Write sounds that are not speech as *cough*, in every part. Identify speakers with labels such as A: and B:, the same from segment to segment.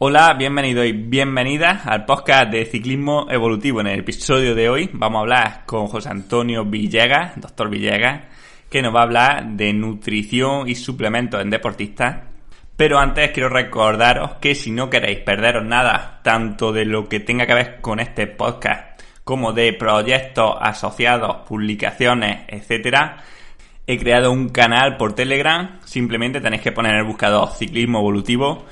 A: Hola, bienvenido y bienvenida al podcast de Ciclismo Evolutivo. En el episodio de hoy vamos a hablar con José Antonio Villegas, doctor Villegas, que nos va a hablar de nutrición y suplementos en deportistas. Pero antes quiero recordaros que si no queréis perderos nada, tanto de lo que tenga que ver con este podcast, como de proyectos asociados, publicaciones, etcétera, he creado un canal por Telegram. Simplemente tenéis que poner en el buscador Ciclismo Evolutivo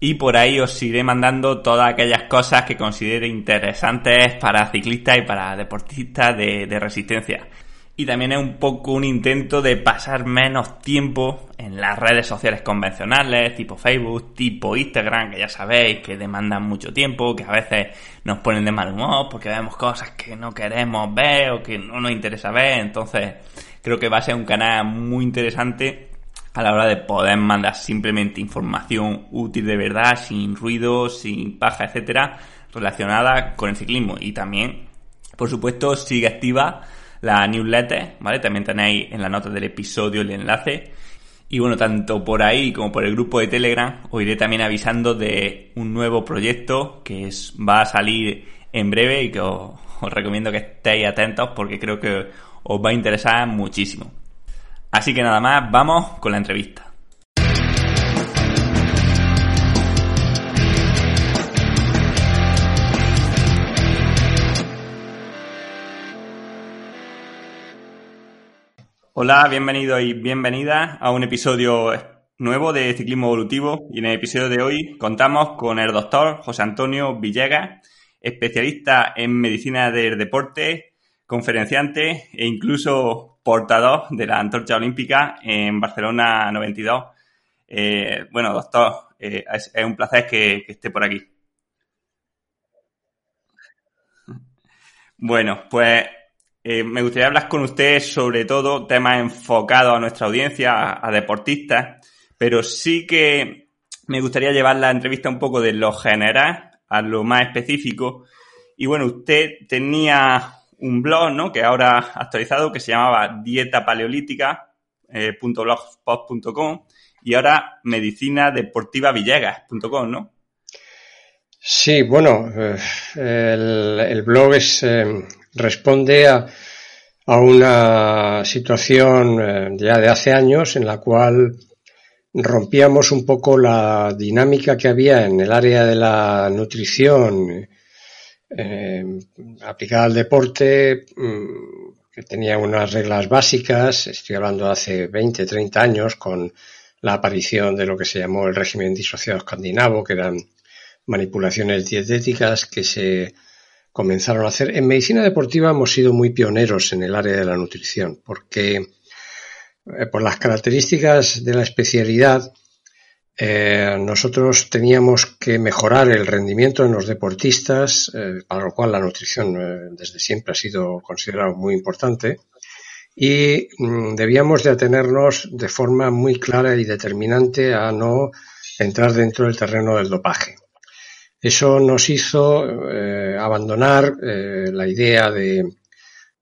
A: y por ahí os iré mandando todas aquellas cosas que considere interesantes para ciclistas y para deportistas de, resistencia. Y también es un poco un intento de pasar menos tiempo en las redes sociales convencionales, tipo Facebook, tipo Instagram, que ya sabéis que demandan mucho tiempo, que a veces nos ponen de mal humor porque vemos cosas que no queremos ver o que no nos interesa ver. Entonces, creo que va a ser un canal muy interesante a la hora de poder mandar simplemente información útil de verdad, sin ruido, sin paja, etcétera, relacionada con el ciclismo. Y también, por supuesto, sigue activa la newsletter, ¿vale? También tenéis en la nota del episodio el enlace. Y bueno, tanto por ahí como por el grupo de Telegram os iré también avisando de un nuevo proyecto que es, va a salir en breve y que os recomiendo que estéis atentos porque creo que os va a interesar muchísimo. Así que nada más, vamos con la entrevista. Hola, bienvenido y bienvenida a un episodio nuevo de Ciclismo Evolutivo y en el episodio de hoy contamos con el doctor José Antonio Villegas, especialista en medicina del deporte, conferenciante e incluso portador de la antorcha olímpica en Barcelona 92. Eh, bueno, doctor, eh, es, un placer que, esté por aquí. Bueno, pues eh, me gustaría hablar con usted sobre todo temas enfocados a nuestra audiencia, a, deportistas, pero sí que me gustaría llevar la entrevista un poco de lo general a lo más específico. Y bueno, usted tenía un blog, ¿no? Que ahora actualizado, que se llamaba dietapaleolítica.blogspot.com eh, y ahora medicinadeportivavillegas.com, ¿no?
B: Sí, bueno, eh, el, blog es, eh, responde a, a, una situación ya de hace años en la cual rompíamos un poco la dinámica que había en el área de la nutrición eh, aplicada al deporte, mm, que tenía unas reglas básicas, estoy hablando de hace 20, 30 años, con la aparición de lo que se llamó el régimen disociado escandinavo, que eran manipulaciones dietéticas que se comenzaron a hacer. En medicina deportiva hemos sido muy pioneros en el área de la nutrición, porque eh, por las características de la especialidad, eh, nosotros teníamos que mejorar el rendimiento en los deportistas, eh, para lo cual la nutrición eh, desde siempre ha sido considerado muy importante, y mm, debíamos de atenernos de forma muy clara y determinante a no entrar dentro del terreno del dopaje. Eso nos hizo abandonar la idea de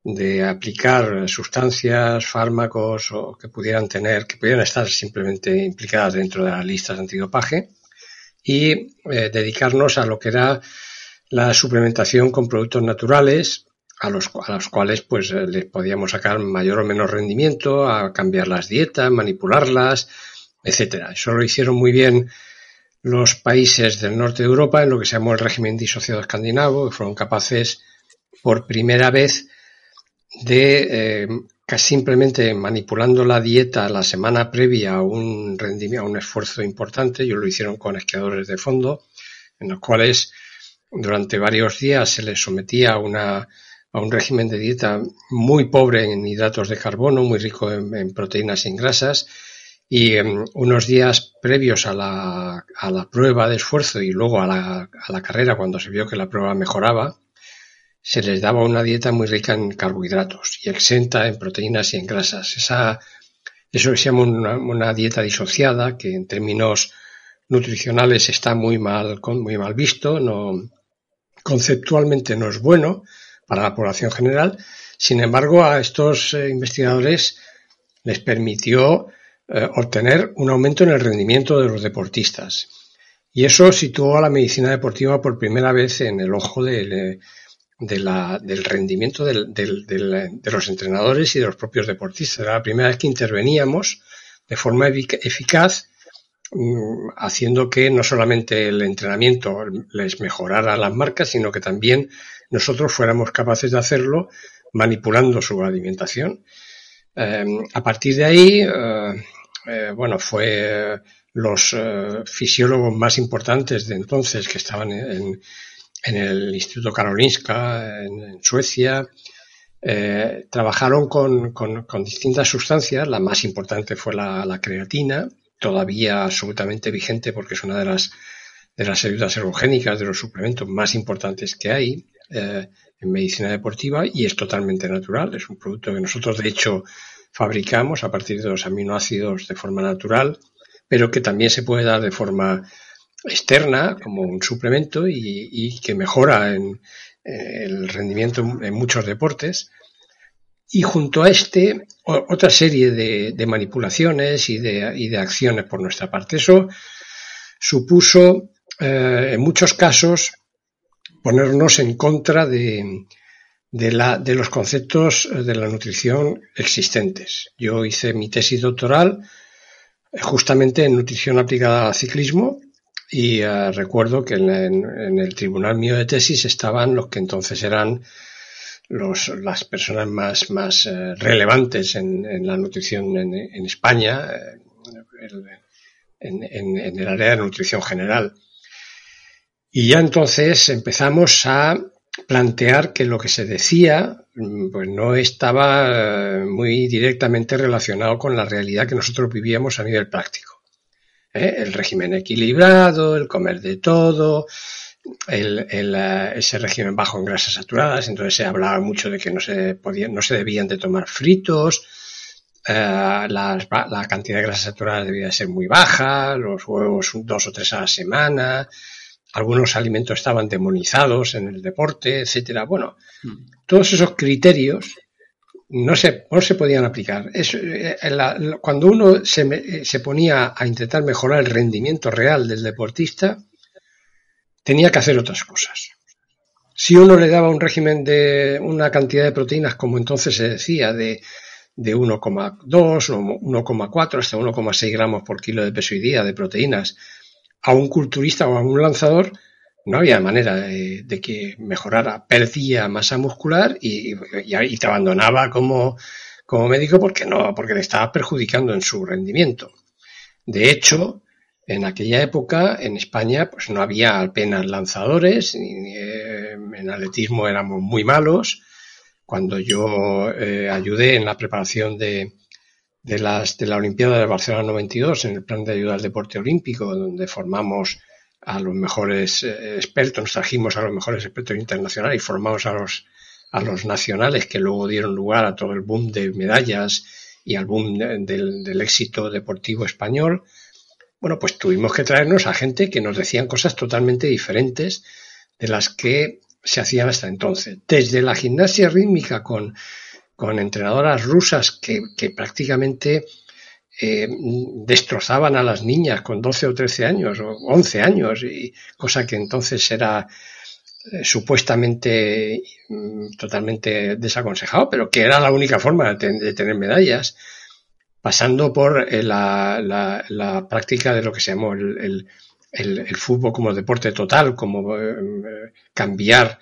B: de aplicar sustancias, fármacos o que pudieran tener, que pudieran estar simplemente implicadas dentro de las listas de antidopaje y eh, dedicarnos a lo que era la suplementación con productos naturales a los, a los cuales pues eh, les podíamos sacar mayor o menos rendimiento, a cambiar las dietas, manipularlas, etcétera. Eso lo hicieron muy bien los países del norte de Europa en lo que se llamó el régimen disociado escandinavo, que fueron capaces por primera vez de eh, simplemente manipulando la dieta la semana previa a un rendimiento, a un esfuerzo importante, ellos lo hicieron con esquiadores de fondo, en los cuales durante varios días se les sometía a, una, a un régimen de dieta muy pobre en hidratos de carbono, muy rico en, proteínas y en grasas, y em, unos días previos a la, a la, prueba de esfuerzo y luego a la, a la carrera, cuando se vio que la prueba mejoraba, se les daba una dieta muy rica en carbohidratos y exenta en proteínas y en grasas. Esa, eso se llama una, dieta disociada, que en términos nutricionales está muy mal, muy mal visto, no, conceptualmente no es bueno para la población general. Sin embargo, a estos eh, investigadores les permitió eh, obtener un aumento en el rendimiento de los deportistas. Y eso situó a la medicina deportiva por primera vez en el ojo de, del rendimiento de los entrenadores y de los propios deportistas. Era la primera vez que interveníamos de forma eficaz, mm, haciendo que no solamente el entrenamiento les mejorara las marcas, sino que también nosotros fuéramos capaces de hacerlo manipulando su alimentación. Eh, a partir de ahí, eh, eh, bueno, fue los fisiólogos más importantes de entonces que estaban en, el Instituto Karolinska en, Suecia, trabajaron con, distintas sustancias. La más importante fue la, creatina, todavía absolutamente vigente porque es una de las de las ayudas ergogénicas, de los suplementos más importantes que hay en medicina deportiva y es totalmente natural. Es un producto que nosotros, de hecho, fabricamos a partir de los aminoácidos de forma natural, pero que también se puede dar de forma externa como un suplemento y, que mejora en, el rendimiento en muchos deportes. Y junto a este, otra serie de, manipulaciones y de, acciones por nuestra parte. Eso supuso, eh, en muchos casos, ponernos en contra de, de, los conceptos de la nutrición existentes. Yo hice mi tesis doctoral eh, justamente en nutrición aplicada al ciclismo y eh, recuerdo que en, el tribunal mío de tesis estaban los que entonces eran las personas más, más eh, relevantes en, la nutrición en, España, en, el área de nutrición general. Y ya entonces empezamos a plantear que lo que se decía mm, pues no estaba eh, muy directamente relacionado con la realidad que nosotros vivíamos a nivel práctico. ¿Eh? El régimen equilibrado, el comer de todo, el, eh, ese régimen bajo en grasas saturadas, entonces se hablaba mucho de que no se podían, no se debían de tomar fritos, la, la, cantidad de grasas saturadas debía ser muy baja, los huevos dos o tres a la semana, algunos alimentos estaban demonizados en el deporte, etcétera. Bueno, hmm. todos esos criterios no se, no se podían aplicar. Eh, cuando uno se, se, ponía a intentar mejorar el rendimiento real del deportista, tenía que hacer otras cosas. Si uno le daba un régimen de una cantidad de proteínas, como entonces se decía, de, de 1,2 o 1,4 hasta 1,6 gramos por kilo de peso y día de proteínas, a un culturista o a un lanzador, no había manera de, que mejorara. Perdía masa muscular y, te abandonaba como, como médico porque no, porque le estaba perjudicando en su rendimiento. De hecho, en aquella época en España pues no había apenas lanzadores, eh, en atletismo éramos muy malos. Cuando yo eh, ayudé en la preparación de, de, las, de la Olimpiada de Barcelona 92 en el plan de ayuda al deporte olímpico, donde formamos a los mejores eh, expertos, nos trajimos a los mejores expertos internacionales y formamos a los, a los nacionales que luego dieron lugar a todo el boom de medallas y al boom del, del éxito deportivo español. Bueno, pues tuvimos que traernos a gente que nos decían cosas totalmente diferentes de las que se hacían hasta entonces. Desde la gimnasia rítmica con con entrenadoras rusas que, prácticamente eh, destrozaban a las niñas con 12 o 13 años o 11 años, y cosa que entonces era eh, supuestamente mm, totalmente desaconsejado, pero que era la única forma de, tener medallas, pasando por eh, la, práctica de lo que se llamó el, el fútbol como deporte total, como cambiar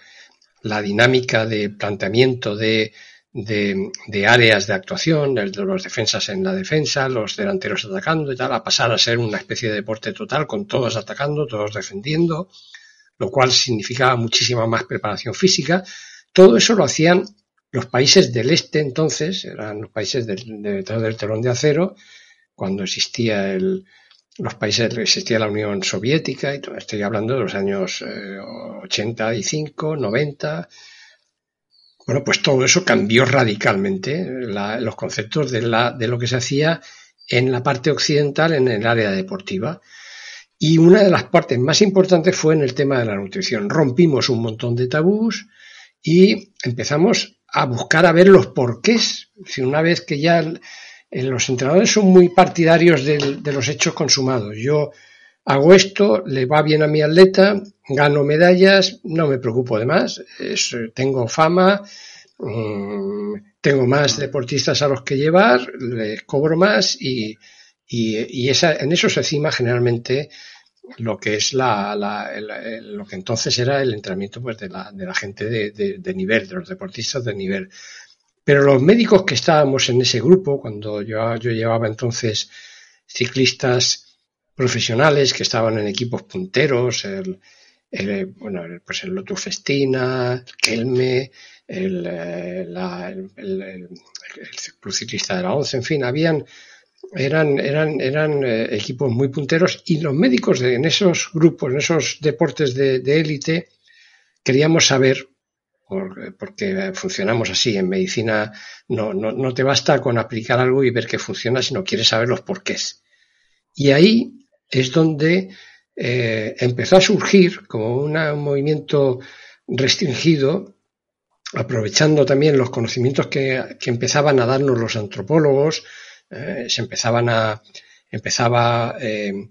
B: la dinámica de planteamiento de de, áreas de actuación, de los defensas en la defensa, los delanteros atacando y tal, a pasar a ser una especie de deporte total con todos atacando, todos defendiendo, lo cual significaba muchísima más preparación física. Todo eso lo hacían los países del este entonces, eran los países del, detrás del telón de acero, cuando existía el, los países, existía la Unión Soviética, y todo, estoy hablando de los años 85, eh, 90, bueno, pues todo eso cambió radicalmente los conceptos de, lo que se hacía en la parte occidental, en el área deportiva. Y una de las partes más importantes fue en el tema de la nutrición. Rompimos un montón de tabús y empezamos a buscar a ver los porqués. Si una vez que ya los entrenadores son muy partidarios de, los hechos consumados. Yo hago esto, le va bien a mi atleta, gano medallas, no me preocupo de más, tengo fama, mm, tengo más deportistas a los que llevar, les cobro más y, esa, en eso se cima generalmente lo que es la, entonces era el entrenamiento pues de la, de la gente de, nivel, de los deportistas de nivel. Pero los médicos que estábamos en ese grupo, cuando yo llevaba entonces ciclistas profesionales que estaban en equipos punteros, el, el bueno, pues el Lotus Festina, el Kelme, el, eh, el, el, ciclista de la ONCE, en fin, habían, eran, eran, eran eh, equipos muy punteros y los médicos de, en esos grupos, en esos deportes de élite, queríamos saber, porque funcionamos así, en medicina no, no, no te basta con aplicar algo y ver que funciona, sino quieres saber los porqués. Y ahí es donde eh, empezó a surgir como un movimiento restringido, aprovechando también los conocimientos que, empezaban a darnos los antropólogos, eh, se empezaban a, empezaba eh,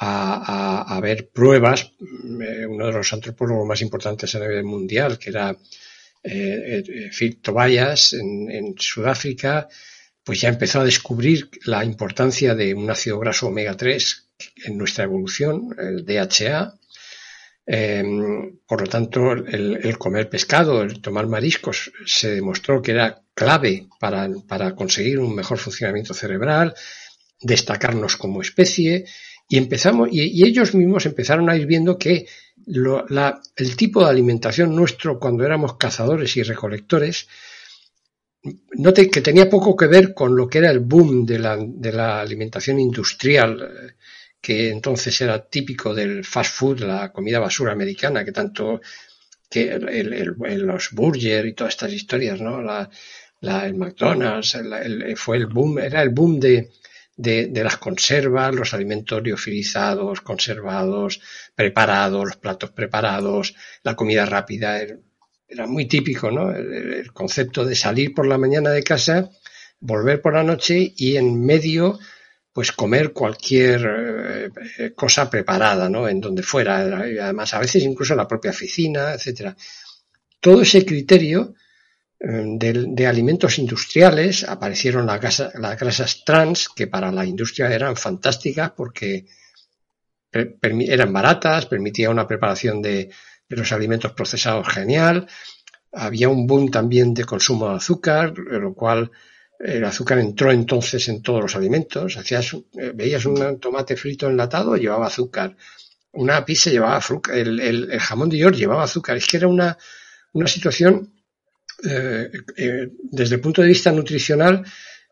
B: a, ver pruebas, uno de los antropólogos más importantes a nivel mundial, que era Phil Tobias en, en Sudáfrica, pues ya empezó a descubrir la importancia de un ácido graso omega 3 en nuestra evolución, el DHA. Em, por lo tanto, el, comer pescado, el tomar mariscos, se demostró que era clave para, conseguir un mejor funcionamiento cerebral, destacarnos como especie, y empezamos, y, ellos mismos empezaron a ir viendo que el tipo de alimentación nuestro cuando éramos cazadores y recolectores que tenía poco que ver con lo que era el boom de la, de la alimentación industrial, eh, que entonces era típico del fast food, la comida basura americana, que tanto que los burger y todas estas historias, ¿no? La, el McDonald's fue el boom, era el boom de, de, de, las conservas, los alimentos liofilizados, conservados, preparados, los platos preparados, la comida rápida era muy típico, ¿no? El, concepto de salir por la mañana de casa, volver por la noche y en medio, pues comer cualquier eh, cosa preparada, ¿no? En donde fuera, además a veces incluso en la propia oficina, etcétera. Todo ese criterio eh, de, alimentos industriales aparecieron las, las grasas trans que para la industria eran fantásticas porque eran baratas, permitía una preparación de, de los alimentos procesados genial. Había un boom también de consumo de azúcar, lo cual el azúcar entró entonces en todos los alimentos. Hacías, eh, veías un tomate frito enlatado, llevaba azúcar. Una pizza llevaba azúcar. El, jamón de York llevaba azúcar. Es que era una, una situación, eh, eh, desde el punto de vista nutricional,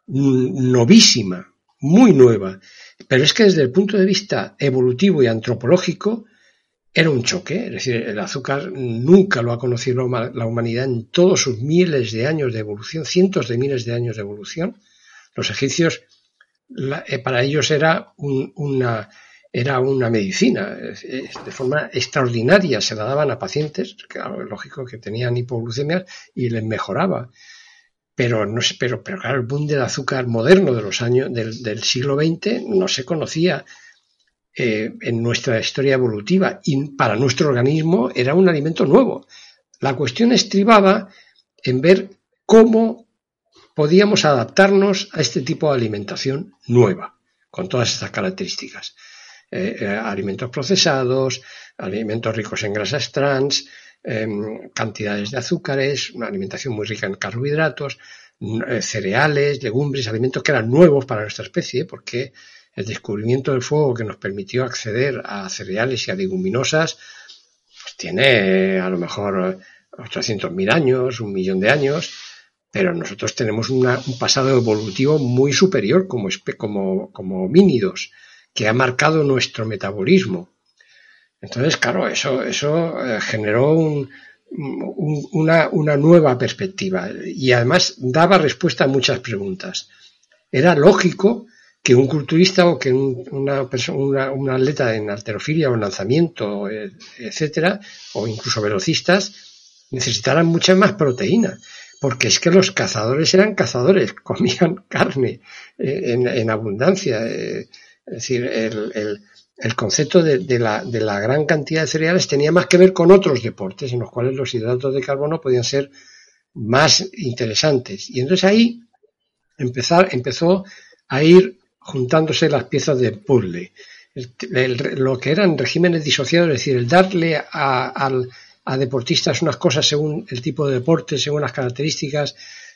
B: novísima, muy nueva. Pero es que desde el punto de vista evolutivo y antropológico, era un choque, es decir, el azúcar nunca lo ha conocido la humanidad en todos sus miles de años de evolución, cientos de miles de años de evolución. Los egipcios, eh, para ellos era una, era una medicina, de forma extraordinaria, se la daban a pacientes, claro, lógico que tenían hipoglucemia y les mejoraba. Pero, no pero, pero claro, el boom del azúcar moderno de los años del, del siglo XX no se conocía eh, en nuestra historia evolutiva y para nuestro organismo era un alimento nuevo. La cuestión estribaba en ver cómo podíamos adaptarnos a este tipo de alimentación nueva, con todas estas características. Eh, eh, alimentos procesados, alimentos ricos en grasas trans, em, cantidades de azúcares, una alimentación muy rica en carbohidratos, cereales, legumbres, alimentos que eran nuevos para nuestra especie, porque el descubrimiento del fuego que nos permitió acceder a cereales y a leguminosas, pues tiene a lo mejor 800.000 años, un millón de años, pero nosotros tenemos un pasado evolutivo muy superior como, como, como homínidos, que ha marcado nuestro metabolismo. Entonces, claro, eso, eso eh, generó una, una nueva perspectiva y además daba respuesta a muchas preguntas. Era lógico que un culturista o que una, persona, una, atleta en alterofilia o en lanzamiento, eh, etcétera, o incluso velocistas, necesitaran mucha más proteína, porque es que los cazadores eran cazadores, *laughs* comían carne eh, en, abundancia. Eh, es decir, el, concepto de, la, gran cantidad de cereales tenía más que ver con otros deportes en los cuales los hidratos de carbono podían ser más interesantes. Y entonces ahí empezó a ir juntándose las piezas de puzzle. lo que eran regímenes disociados, es decir, el darle a, a, deportistas unas cosas según el tipo de deporte, según las características,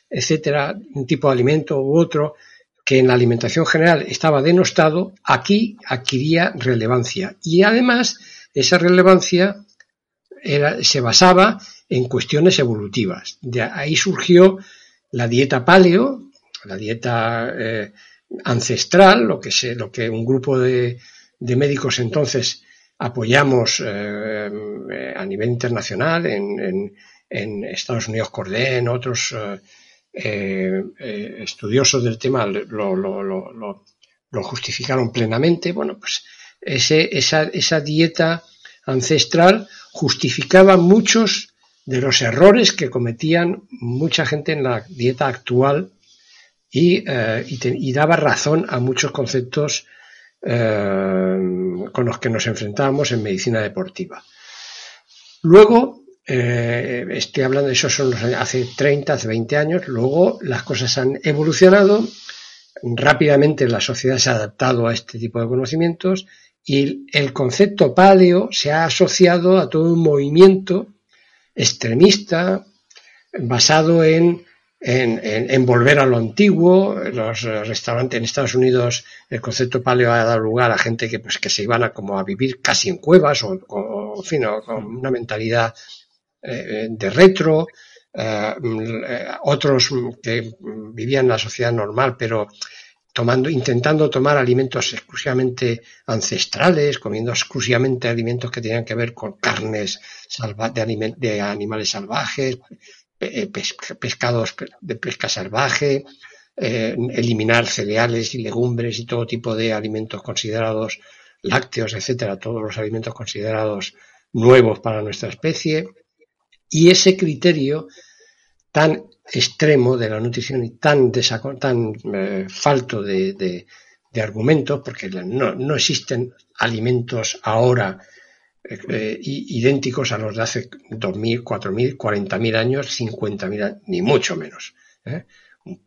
B: etcétera, un tipo de alimento u otro, que en la alimentación general estaba denostado, aquí adquiría relevancia. Y además, esa relevancia se basaba en cuestiones evolutivas. De ahí surgió la dieta paleo, la dieta eh, ancestral, lo que, se, lo que un grupo de, médicos entonces apoyamos eh, a nivel internacional, en, Estados Unidos Cordén, otros eh, estudiosos del tema lo, lo, justificaron plenamente. Bueno, pues ese, esa, esa dieta ancestral justificaba muchos de los errores que cometían mucha gente en la dieta actual eh, y, daba razón a muchos conceptos eh, con los que nos enfrentábamos en medicina deportiva. Luego, eh, estoy hablando de eso son hace 30, hace 20 años, luego las cosas han evolucionado, rápidamente la sociedad se ha adaptado a este tipo de conocimientos y el concepto paleo se ha asociado a todo un movimiento extremista basado en en, volver a lo antiguo. Los restaurantes en Estados Unidos, el concepto paleo ha dado lugar a gente que, pues, que se iban a, como a vivir casi en cuevas o, con una mentalidad eh, de retro. Eh, otros que vivían en la sociedad normal, pero tomando, intentando tomar alimentos exclusivamente ancestrales, comiendo exclusivamente alimentos que tenían que ver con carnes de, de animales salvajes, eh, pescados de pesca salvaje, eh, eliminar cereales y legumbres y todo tipo de alimentos considerados lácteos, etcétera, todos los alimentos considerados nuevos para nuestra especie. Y ese criterio tan extremo de la nutrición y tan, tan eh, falto de, argumentos, porque no, no existen alimentos ahora eh, idénticos a los de hace 2.000, 4.000, 40.000 años, 50.000, ni mucho menos. ¿eh?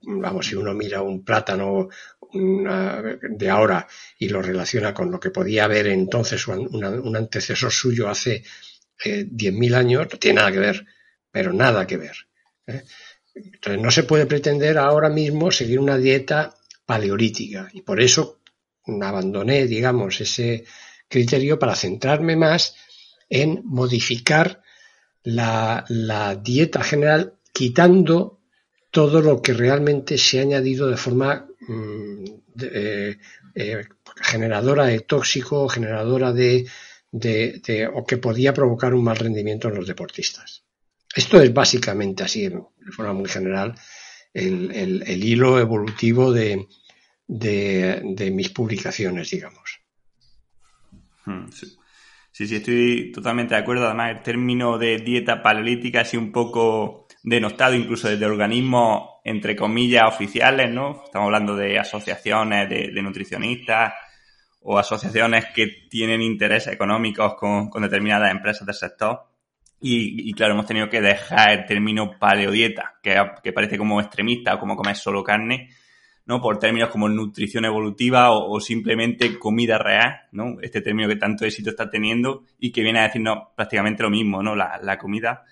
B: Vamos, si uno mira un plátano de ahora y lo relaciona con lo que podía haber entonces un, antecesor suyo hace 10.000 eh, años, no tiene nada que ver, pero nada que ver. Entonces no se puede pretender ahora mismo seguir una dieta paleolítica y por eso abandoné, digamos, ese, criterio para centrarme más en modificar la, dieta general quitando todo lo que realmente se ha añadido de forma mm, eh, eh, generadora de tóxico, generadora de, o que podía provocar un mal rendimiento en los deportistas. Esto es básicamente así, de forma muy general, el, hilo evolutivo de mis publicaciones, digamos.
A: Hmm, sí. sí, estoy totalmente de acuerdo. Además, el término de dieta paleolítica ha sido un poco denostado incluso desde organismos, entre comillas, oficiales, ¿no? Estamos hablando de asociaciones de, nutricionistas o asociaciones que tienen intereses económicos con, determinadas empresas del sector. Y, claro, hemos tenido que dejar el término paleodieta, que, que parece como extremista o como comer solo carne, ¿no? Por términos como nutrición evolutiva o, simplemente comida real, ¿no? Este término que tanto éxito está teniendo y que viene a decirnos prácticamente lo mismo, ¿no? La, comida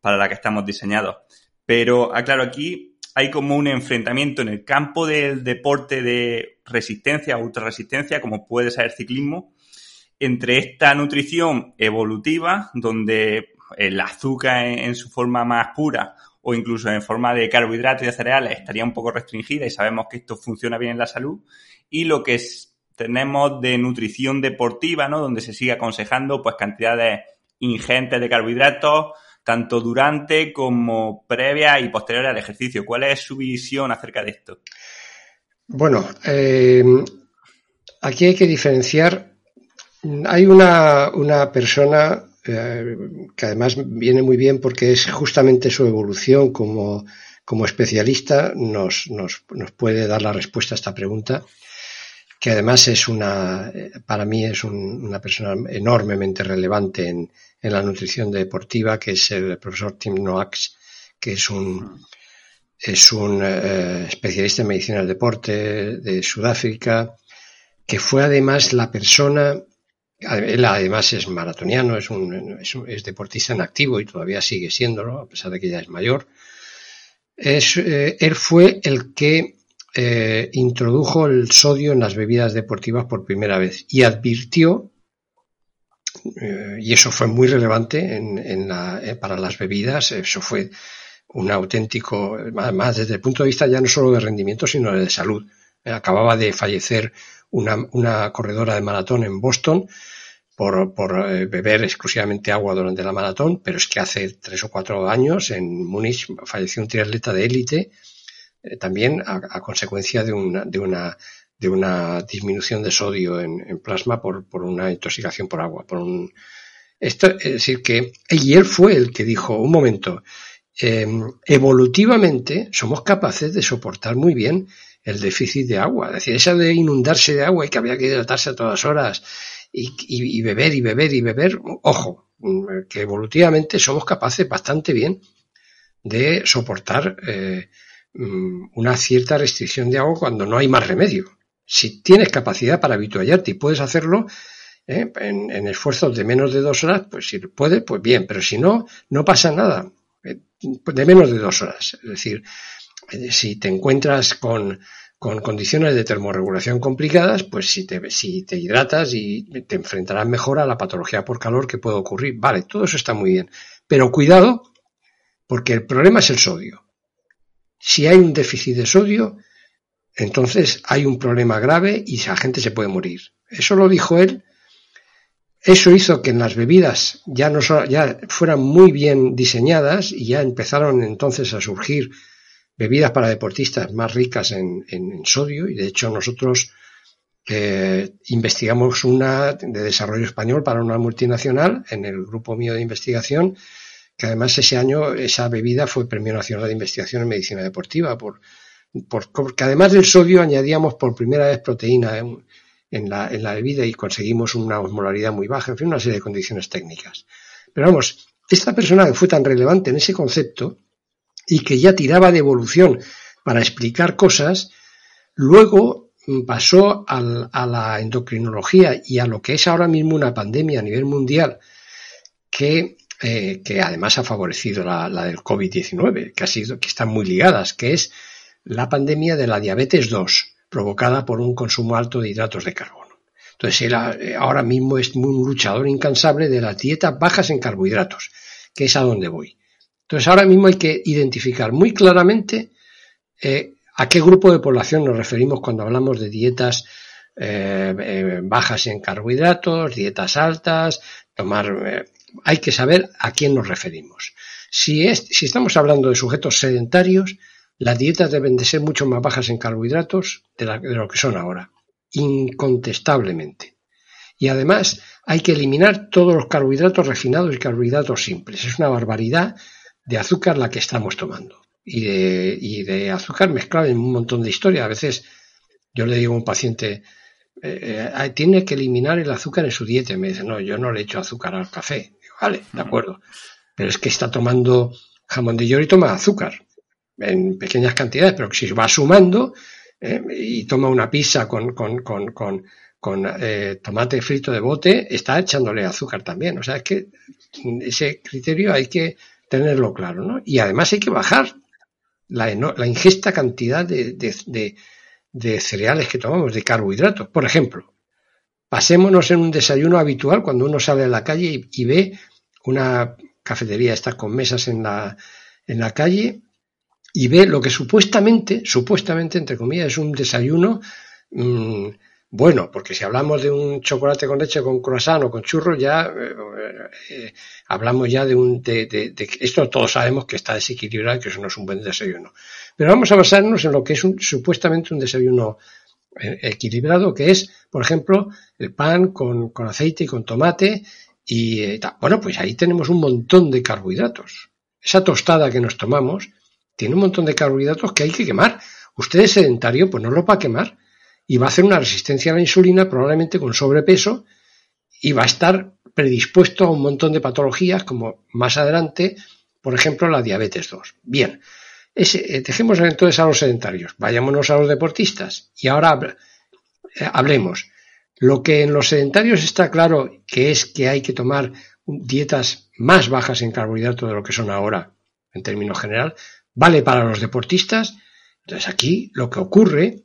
A: para la que estamos diseñados. Pero, aclaro, ah, aquí hay como un enfrentamiento en el campo del deporte de resistencia o ultrarresistencia, como puede ser el ciclismo, entre esta nutrición evolutiva, donde el azúcar en su forma más pura o incluso en forma de carbohidratos y de cereales estaría un poco restringida y sabemos que esto funciona bien en la salud. Y lo que tenemos de nutrición deportiva, ¿no? Donde se sigue aconsejando pues cantidades ingentes de carbohidratos, tanto durante como previa y posterior al ejercicio. ¿Cuál es su visión acerca de esto?
B: Bueno, eh, aquí hay que diferenciar. Hay una, una persona eh, que además viene muy bien porque es justamente su evolución como, como especialista nos, nos, nos, puede dar la respuesta a esta pregunta, que además es una, para mí es una persona enormemente relevante en, en, la nutrición deportiva, que es el profesor Tim Noax, que es un, es un eh, especialista en medicina del deporte de Sudáfrica, que fue además la persona, él además es maratoniano, es, un, es, deportista en activo y todavía sigue siéndolo, a pesar de que ya es mayor. Es, eh, él fue el que eh, introdujo el sodio en las bebidas deportivas por primera vez y advirtió, y eso fue muy relevante en, para las bebidas, eso fue un auténtico, más desde el punto de vista ya no solo de rendimiento, sino de salud. Eh, acababa de fallecer una, una corredora de maratón en Boston por, por, eh, beber exclusivamente agua durante la maratón, pero es que hace tres o cuatro años en Múnich falleció un triatleta de élite eh, también a, consecuencia de una, de una, de una disminución de sodio en, en plasma por, por, una intoxicación por agua, por un, esto, es decir, que y él fue el que dijo, un momento, Em, evolutivamente somos capaces de soportar muy bien el déficit de agua. Es decir, esa de inundarse de agua y que había que hidratarse a todas horas y, beber y beber y beber, ojo, que evolutivamente somos capaces bastante bien de soportar eh, mm, una cierta restricción de agua cuando no hay más remedio. Si tienes capacidad para habituallarte y puedes hacerlo eh, en, en, esfuerzos de menos de dos horas, pues si puedes, pues bien, pero si no, no pasa nada de menos de dos horas. Es decir, si te encuentras con, con condiciones de termorregulación complicadas, pues si te, si te hidratas y te enfrentarás mejor a la patología por calor que puede ocurrir. Vale, todo eso está muy bien. Pero cuidado, porque el problema es el sodio. Si hay un déficit de sodio, entonces hay un problema grave y la gente se puede morir. Eso lo dijo él eso hizo que en las bebidas ya, no, ya fueran muy bien diseñadas y ya empezaron entonces a surgir bebidas para deportistas más ricas en, sodio y de hecho nosotros eh, investigamos una de desarrollo español para una multinacional en el grupo mío de investigación que además ese año esa bebida fue Premio Nacional de Investigación en Medicina Deportiva por, porque además del sodio añadíamos por primera vez proteína en la, en la bebida y conseguimos una osmolaridad muy baja, en fin, una serie de condiciones técnicas. Pero vamos, esta persona que fue tan relevante en ese concepto y que ya tiraba de evolución para explicar cosas, luego pasó al, a la endocrinología y a lo que es ahora mismo una pandemia a nivel mundial que, eh, que además ha favorecido la, la del COVID-19, que ha sido, que están muy ligadas, que es la pandemia de la diabetes 2 provocada por un consumo alto de hidratos de carbono. Entonces él eh, ahora mismo es un luchador incansable de las dietas bajas en carbohidratos, que es a donde voy. Entonces ahora mismo hay que identificar muy claramente eh, a qué grupo de población nos referimos cuando hablamos de dietas eh, bajas en carbohidratos, dietas altas, tomar... hay que saber a quién nos referimos. Si estamos hablando de sujetos sedentarios, las dietas deben de ser mucho más bajas en carbohidratos de, lo que son ahora, incontestablemente. Y además hay que eliminar todos los carbohidratos refinados y carbohidratos simples. Es una barbaridad de azúcar la que estamos tomando. Y de, y de azúcar mezclado en un montón de historias. A veces yo le digo a un paciente, eh, eh, tiene que eliminar el azúcar en su dieta. Me dice, no, yo no le echo azúcar al café. vale, de acuerdo. Pero es que está tomando jamón de york y toma azúcar en pequeñas cantidades, pero si va sumando eh, y toma una pizza con, con, con, con, con tomate frito de bote, está echándole azúcar también. O sea, es que ese criterio hay que tenerlo claro, ¿no? Y además hay que bajar la, la ingesta cantidad de, de, de, cereales que tomamos, de carbohidratos. Por ejemplo, pasémonos en un desayuno habitual cuando uno sale a la calle y, ve una cafetería, está con mesas en la, en la calle y ve lo que supuestamente, supuestamente, entre comillas, es un desayuno mmm, bueno, porque si hablamos de un chocolate con leche con croissant o con churros, ya eh, eh, hablamos ya de un... De, esto todos sabemos que está desequilibrado que eso no es un buen desayuno. Pero vamos a basarnos en lo que es un, supuestamente un desayuno eh, equilibrado, que es, por ejemplo, el pan con, aceite y con tomate y eh, bueno, pues ahí tenemos un montón de carbohidratos. Esa tostada que nos tomamos tiene un montón de carbohidratos que hay que quemar. Usted es sedentario, pues no lo va a quemar. Y va a hacer una resistencia a la insulina probablemente con sobrepeso y va a estar predispuesto a un montón de patologías como más adelante, por ejemplo, la diabetes 2. Bien, eh, dejemos entonces a los sedentarios, vayámonos a los deportistas y ahora eh, hablemos. Lo que en los sedentarios está claro que es que hay que tomar dietas más bajas en carbohidratos de lo que son ahora, en términos general, vale para los deportistas. Entonces aquí lo que ocurre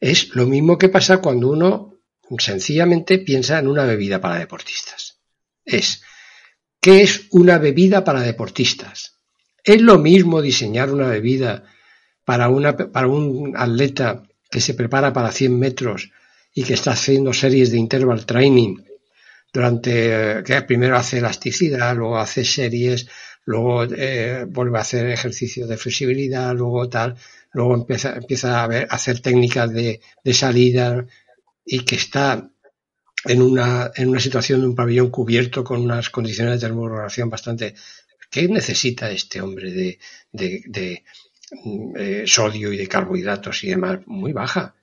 B: es lo mismo que pasa cuando uno sencillamente piensa en una bebida para deportistas. Es, ¿qué es una bebida para deportistas? ¿Es lo mismo diseñar una bebida para, un atleta que se prepara para 100 metros y que está haciendo series de interval training durante, que primero hace elasticidad, luego hace series, luego eh, vuelve a hacer ejercicio de flexibilidad, luego tal, luego empieza, empieza a, ver, a hacer técnicas de, salida y que está en una, en una situación de un pabellón cubierto con unas condiciones de termorregulación bastante... ¿Qué necesita este hombre de, de, de eh, sodio y de carbohidratos y demás? Muy baja.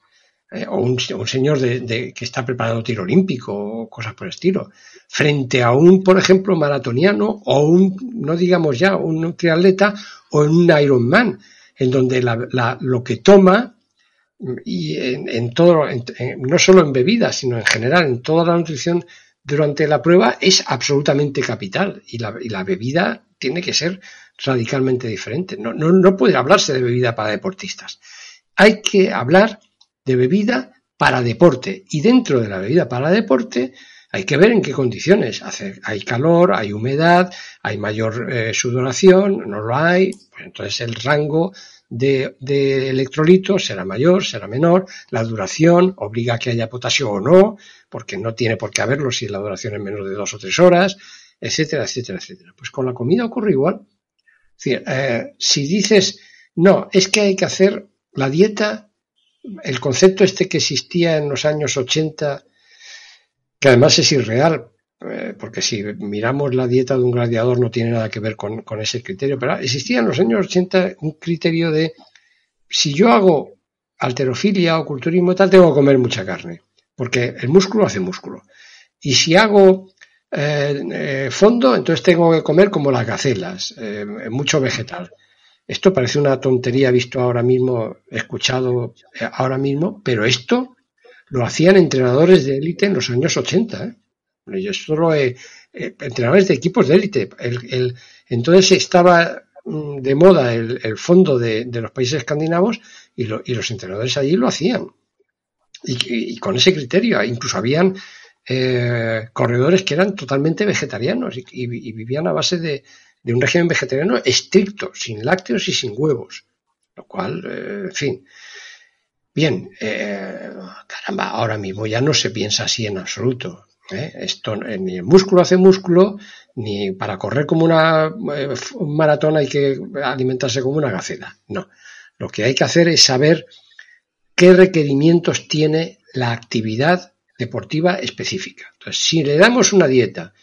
B: Eh, o un, señor de, que está preparando tiro olímpico o cosas por el estilo, frente a un, por ejemplo, maratoniano o un, no digamos ya, un triatleta o un Ironman, en donde lo que toma y en, todo, no solo en bebidas, sino en general, en toda la nutrición durante la prueba es absolutamente capital y la, y la bebida tiene que ser radicalmente diferente. No, no, no puede hablarse de bebida para deportistas. Hay que hablar de bebida para deporte. Y dentro de la bebida para deporte hay que ver en qué condiciones. hay calor, hay humedad, hay mayor eh, sudoración, no lo hay. Pues entonces el rango de, de, electrolitos será mayor, será menor. La duración obliga a que haya potasio o no, porque no tiene por qué haberlo si la duración es menos de dos o tres horas, etcétera, etcétera, etcétera. Pues con la comida ocurre igual. Eh, si dices, no, es que hay que hacer la dieta el concepto este que existía en los años 80, que además es irreal, eh, porque si miramos la dieta de un gladiador no tiene nada que ver con, ese criterio, pero existía en los años 80 un criterio de si yo hago alterofilia o culturismo tal, tengo que comer mucha carne, porque el músculo hace músculo. Y si hago eh, eh, fondo, entonces tengo que comer como las gacelas, mucho vegetal. Esto parece una tontería visto ahora mismo, escuchado eh, ahora mismo, pero esto lo hacían entrenadores de élite en los años 80. ¿eh? Yo solo entrenadores de equipos de élite. El, entonces estaba mm, de moda el, fondo de, los países escandinavos y, lo, y, los entrenadores allí lo hacían. Y con ese criterio, incluso habían eh, corredores que eran totalmente vegetarianos y, vivían a base de, de un régimen vegetariano estricto, sin lácteos y sin huevos. Lo cual, eh, en fin. Bien, eh, caramba, ahora mismo ya no se piensa así en absoluto. ¿eh? Esto, ni el músculo hace músculo, ni para correr como una un maratón hay que alimentarse como una gacela. No. Lo que hay que hacer es saber qué requerimientos tiene la actividad deportiva específica. Entonces, si le damos una dieta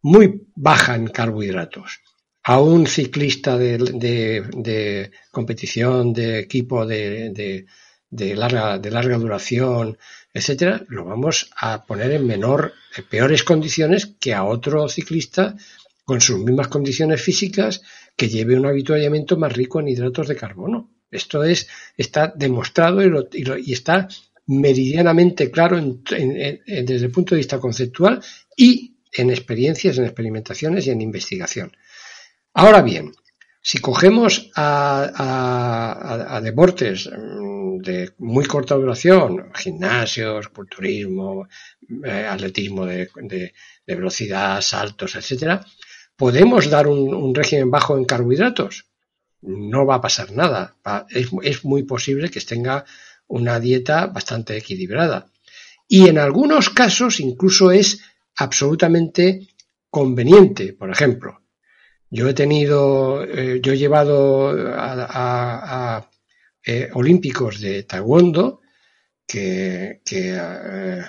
B: muy baja en carbohidratos, a un ciclista de, de, competición, de equipo de, de, larga, de larga duración, etcétera, lo vamos a poner en menor, en peores condiciones que a otro ciclista con sus mismas condiciones físicas que lleve un habituallamiento más rico en hidratos de carbono. Esto es, está demostrado y, lo, y, lo, y está meridianamente claro en, desde el punto de vista conceptual y en experiencias, en experimentaciones y en investigación. Ahora bien, si cogemos a, deportes mm, de muy corta duración, gimnasios, culturismo, eh, atletismo de, velocidad, saltos, etcétera, podemos dar un, un, régimen bajo en carbohidratos. No va a pasar nada. Es, es muy posible que tenga una dieta bastante equilibrada. Y en algunos casos incluso es absolutamente conveniente. Por ejemplo, yo he tenido, eh, yo he llevado a, a, a eh, olímpicos de taekwondo que, eh,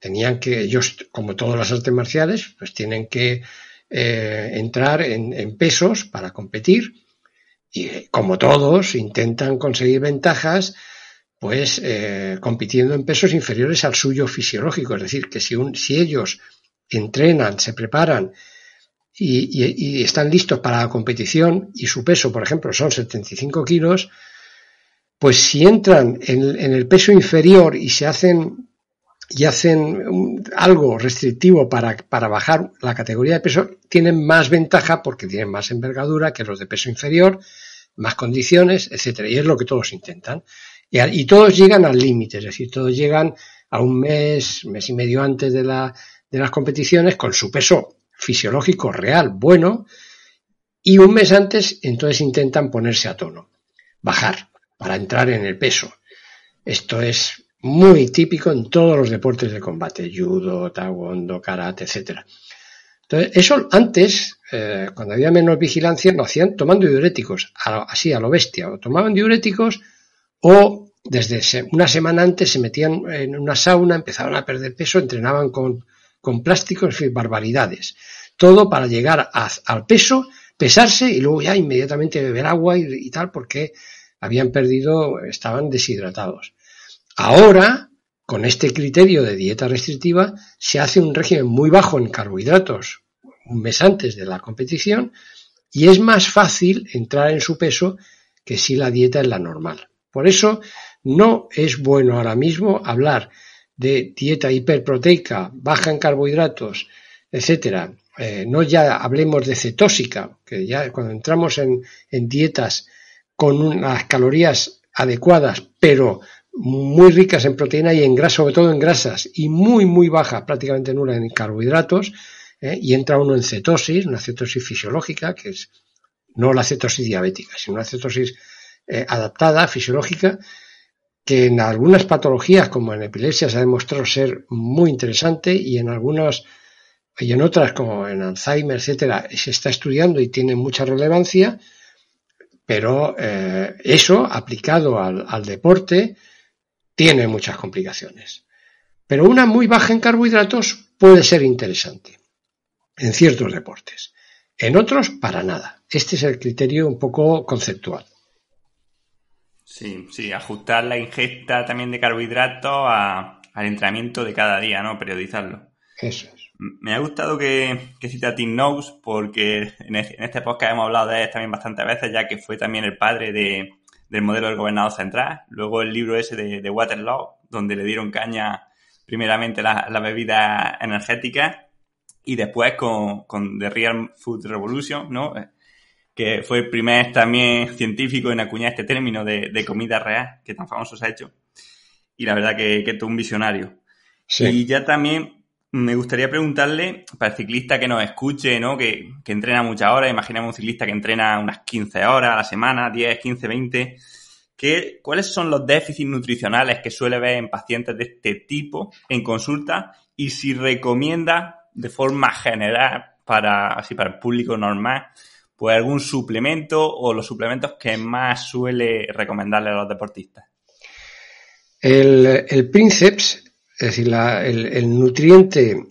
B: tenían que, ellos, como todas las artes marciales, pues tienen que eh, entrar en, pesos para competir y como todos intentan conseguir ventajas pues compitiendo en pesos inferiores al suyo fisiológico. Es decir, que si, si ellos entrenan, se preparan y, están listos para la competición y su peso, por ejemplo, son 75 kilos, pues si entran en, el peso inferior y se hacen y hacen algo restrictivo para, para, bajar la categoría de peso, tienen más ventaja porque tienen más envergadura que los de peso inferior, más condiciones, etcétera. Y es lo que todos intentan. Y, y todos llegan al límite, es decir, todos llegan a un mes, mes y medio antes de, la, de las competiciones con su peso fisiológico real bueno y un mes antes entonces intentan ponerse a tono, bajar para entrar en el peso. Esto es muy típico en todos los deportes de combate, judo, taekwondo, karate, etcétera. Entonces, eso antes, eh, cuando había menos vigilancia, lo hacían tomando diuréticos, así a lo bestia, o tomaban diuréticos o desde una semana antes se metían en una sauna, empezaban a perder peso, entrenaban con, con plásticos, y barbaridades. Todo para llegar al peso, pesarse y luego ya inmediatamente beber agua y, tal porque habían perdido, estaban deshidratados. Ahora, con este criterio de dieta restrictiva, se hace un régimen muy bajo en carbohidratos un mes antes de la competición y es más fácil entrar en su peso que si la dieta es la normal. Por eso no es bueno ahora mismo hablar de dieta hiperproteica, baja en carbohidratos, etcétera, eh, no ya hablemos de cetósica, que ya cuando entramos en, dietas con unas calorías adecuadas, pero muy ricas en proteína y en grasa, sobre todo en grasas, y muy, muy baja, prácticamente nula en carbohidratos, eh, y entra uno en cetosis, una cetosis fisiológica, que es no la cetosis diabética, sino una cetosis eh, adaptada, fisiológica, que en algunas patologías, como en epilepsia, se ha demostrado ser muy interesante y en algunas y en otras como en Alzheimer, etcétera, se está estudiando y tiene mucha relevancia, pero eh, eso aplicado al, deporte tiene muchas complicaciones. Pero una muy baja en carbohidratos puede ser interesante en ciertos deportes. En otros, para nada. Este es el criterio un poco conceptual.
A: Sí, sí, ajustar la ingesta también de carbohidratos al entrenamiento de cada día, ¿no? Periodizarlo.
B: Eso es.
A: Me ha gustado que, que cita a Tim Knowles porque en, este podcast hemos hablado de él también bastantes veces, ya que fue también el padre de, del modelo del gobernador central. Luego el libro ese de, de Waterloo, donde le dieron caña primeramente la, la bebida energética y después con, con The Real Food Revolution, ¿no? Que fue el primer también científico en acuñar este término de, de comida real, que tan famoso se ha hecho. Y la verdad que, que es un visionario. Sí. Y ya también me gustaría preguntarle, para el ciclista que nos escuche, ¿no? Que, entrena muchas horas, imaginemos un ciclista que entrena unas 15 horas a la semana, 10, 15, 20, ¿qué, ¿cuáles son los déficits nutricionales que suele ver en pacientes de este tipo en consulta? Y si recomienda de forma general para, así, para el público normal, pues algún suplemento o los suplementos que más suele recomendarle a los deportistas.
B: El, el Princeps es decir, el, nutriente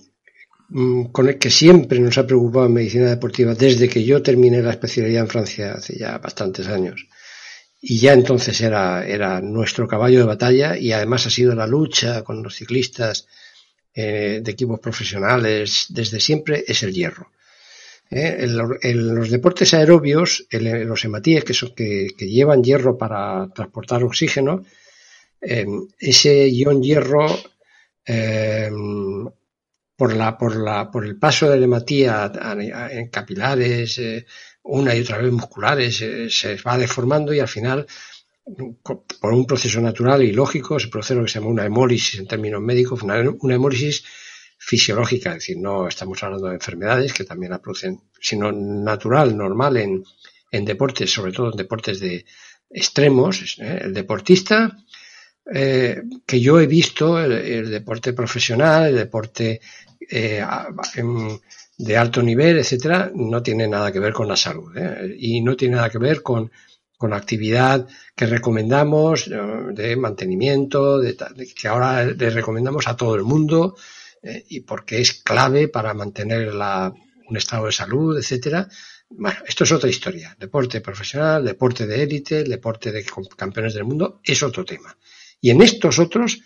B: mm, con el que siempre nos ha preocupado en medicina deportiva desde que yo terminé la especialidad en Francia hace ya bastantes años. Y ya entonces era, era nuestro caballo de batalla y además ha sido la lucha con los ciclistas eh, de equipos profesionales desde siempre, es el hierro. Eh, en, los deportes aerobios, los hematíes que, son, que, llevan hierro para transportar oxígeno, eh, ese ion hierro Em, por, la, por, la, por el paso de la hematía en capilares, eh, una y otra vez musculares, eh, se va deformando y al final, por un proceso natural y lógico, se produce lo que se llama una hemólisis en términos médicos, una, una hemólisis fisiológica, es decir, no estamos hablando de enfermedades que también la producen, sino natural, normal en, en deportes, sobre todo en deportes de extremos. ¿eh? El deportista eh, que yo he visto, el, deporte profesional, el deporte eh, de alto nivel, etcétera, no tiene nada que ver con la salud ¿eh? y no tiene nada que ver con, con actividad que recomendamos de mantenimiento, de, que ahora le recomendamos a todo el mundo y porque es clave para mantener la, un estado de salud, etcétera. Bueno, esto es otra historia. Deporte profesional, deporte de élite, deporte de campeones del mundo, es otro tema Y en estos otros,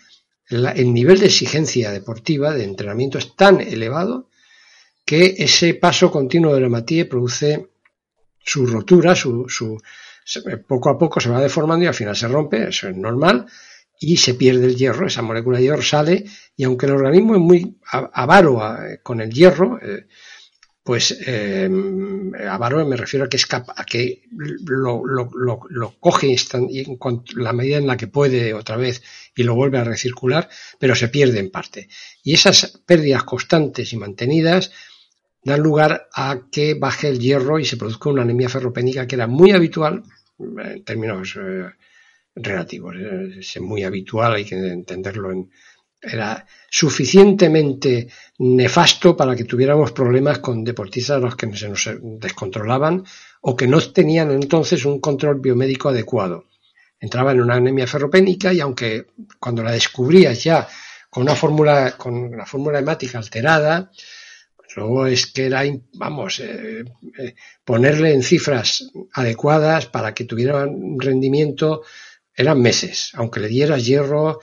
B: el nivel de exigencia deportiva, de entrenamiento, es tan elevado que ese paso continuo de la materia produce su rotura, su, su, poco a poco se va deformando y al final se rompe, eso es normal, y se pierde el hierro, esa molécula de hierro sale, y aunque el organismo es muy avaro con el hierro, eh, pues eh, avaro me refiero a que, es a que lo, lo, lo, coge la medida en la que puede otra vez y lo vuelve a recircular, pero se pierde en parte. Y esas pérdidas constantes y mantenidas dan lugar a que baje el hierro y se produzca una anemia ferropénica que era muy habitual en términos eh, relativos. Es muy habitual, hay que entenderlo en, era suficientemente nefasto para que tuviéramos problemas con deportistas a los que se nos descontrolaban o que no tenían entonces un control biomédico adecuado. Entraba en una anemia ferropénica y aunque cuando la descubrías ya con una fórmula, con la fórmula hemática alterada, pues luego es que era, vamos, eh, eh, ponerle en cifras adecuadas para que tuviera un rendimiento, eran meses, aunque le dieras hierro,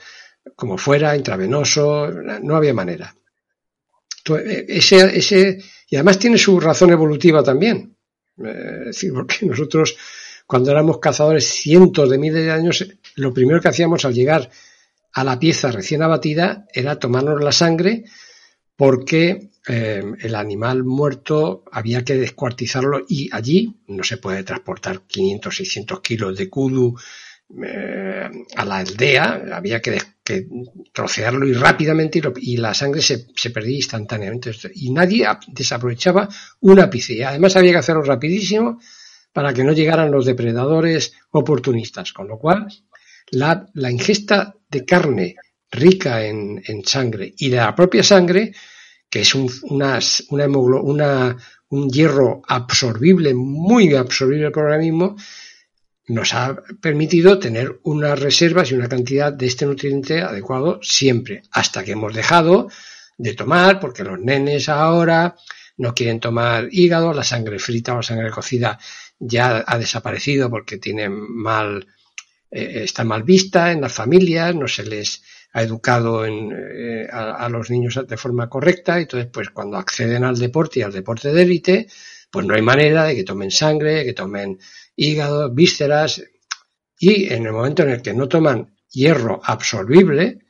B: como fuera, intravenoso, no había manera. Eh, ese, ese, y además tiene su razón evolutiva también. Eh, es decir, porque *laughs* nosotros, cuando éramos cazadores cientos de miles de años, lo primero que hacíamos al llegar a la pieza recién abatida era tomarnos la sangre porque eh, el animal muerto había que descuartizarlo y allí no se puede transportar 500, 600 kilos de kudu eh, a la aldea, había que, trocearlo y rápidamente y, la sangre se, perdía instantáneamente. Y nadie desaprovechaba una ápice. Además había que hacerlo rapidísimo para que no llegaran los depredadores oportunistas. Con lo cual, la, ingesta de carne rica en, sangre y de la propia sangre, que es un, una, una, un hierro absorbible, muy absorbible por el organismo, nos ha permitido tener unas reservas y una cantidad de este nutriente adecuado siempre, hasta que hemos dejado de tomar, porque los nenes ahora no quieren tomar hígado, la sangre frita o la sangre cocida ya ha desaparecido porque tiene mal, eh, está mal vista en las familias, no se les ha educado en, eh, a, los niños de forma correcta, y entonces pues cuando acceden al deporte y al deporte de élite, pues no hay manera de que tomen sangre, de que tomen hígado, vísceras, y en el momento en el que no toman hierro absorbible,